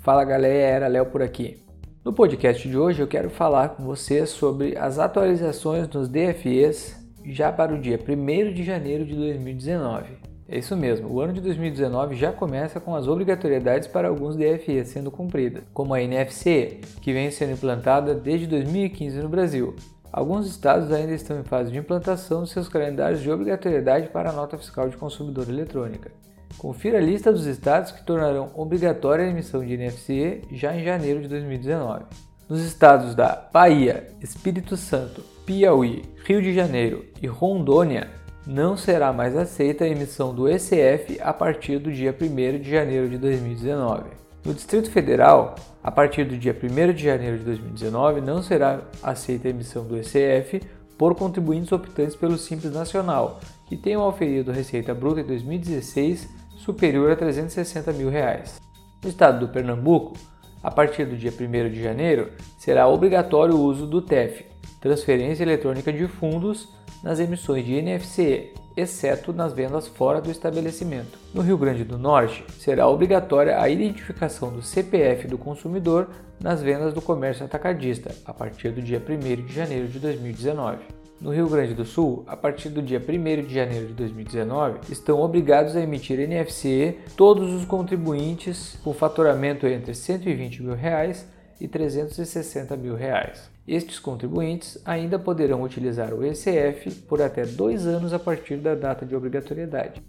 Fala galera, Léo por aqui. No podcast de hoje eu quero falar com vocês sobre as atualizações nos DFEs já para o dia 1 de janeiro de 2019. É isso mesmo, o ano de 2019 já começa com as obrigatoriedades para alguns DFEs sendo cumpridas, como a NFC, que vem sendo implantada desde 2015 no Brasil. Alguns estados ainda estão em fase de implantação de seus calendários de obrigatoriedade para a nota fiscal de consumidor eletrônica. Confira a lista dos estados que tornarão obrigatória a emissão de NFC já em janeiro de 2019. Nos estados da Bahia, Espírito Santo, Piauí, Rio de Janeiro e Rondônia, não será mais aceita a emissão do ECF a partir do dia 1 de janeiro de 2019. No Distrito Federal, a partir do dia 1 de janeiro de 2019, não será aceita a emissão do ECF por contribuintes optantes pelo Simples Nacional, que tenham auferido receita bruta em 2016 superior a 360 mil reais. No estado do Pernambuco, a partir do dia 1 de janeiro, será obrigatório o uso do TEF, Transferência Eletrônica de Fundos, nas emissões de NFC, exceto nas vendas fora do estabelecimento. No Rio Grande do Norte, será obrigatória a identificação do CPF do consumidor nas vendas do comércio atacadista, a partir do dia 1 de janeiro de 2019 no Rio Grande do Sul, a partir do dia 1 de janeiro de 2019, estão obrigados a emitir NFCE todos os contribuintes com faturamento entre 120 mil reais e 360 mil reais. Estes contribuintes ainda poderão utilizar o ECF por até dois anos a partir da data de obrigatoriedade.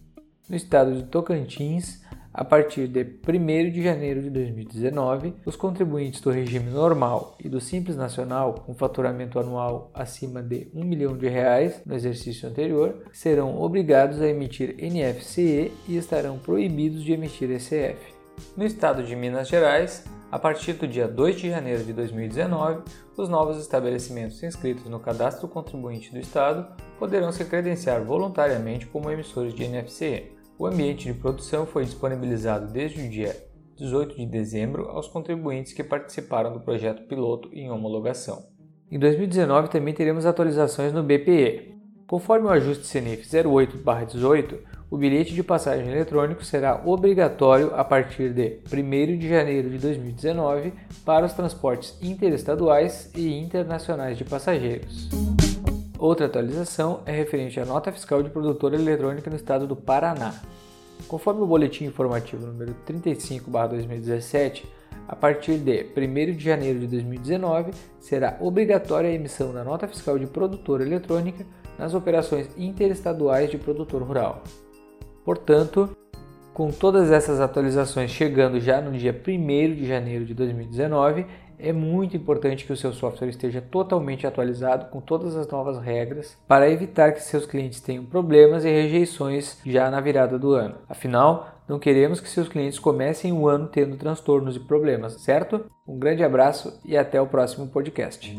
No estado de Tocantins, a partir de 1 de janeiro de 2019, os contribuintes do regime normal e do Simples Nacional com faturamento anual acima de 1 milhão de reais no exercício anterior serão obrigados a emitir NFCE e estarão proibidos de emitir ECF. No estado de Minas Gerais, a partir do dia 2 de janeiro de 2019, os novos estabelecimentos inscritos no cadastro contribuinte do Estado poderão se credenciar voluntariamente como emissores de NFCE. O ambiente de produção foi disponibilizado desde o dia 18 de dezembro aos contribuintes que participaram do projeto piloto em homologação. Em 2019 também teremos atualizações no BPE. Conforme o ajuste CNIF 08/18, o bilhete de passagem eletrônico será obrigatório a partir de 1 de janeiro de 2019 para os transportes interestaduais e internacionais de passageiros. Outra atualização é referente à nota fiscal de produtora eletrônica no estado do Paraná. Conforme o boletim informativo número 35/2017, a partir de 1 de janeiro de 2019, será obrigatória a emissão da nota fiscal de produtora eletrônica nas operações interestaduais de produtor rural. Portanto, com todas essas atualizações chegando já no dia 1 de janeiro de 2019, é muito importante que o seu software esteja totalmente atualizado com todas as novas regras para evitar que seus clientes tenham problemas e rejeições já na virada do ano. Afinal, não queremos que seus clientes comecem o ano tendo transtornos e problemas, certo? Um grande abraço e até o próximo podcast.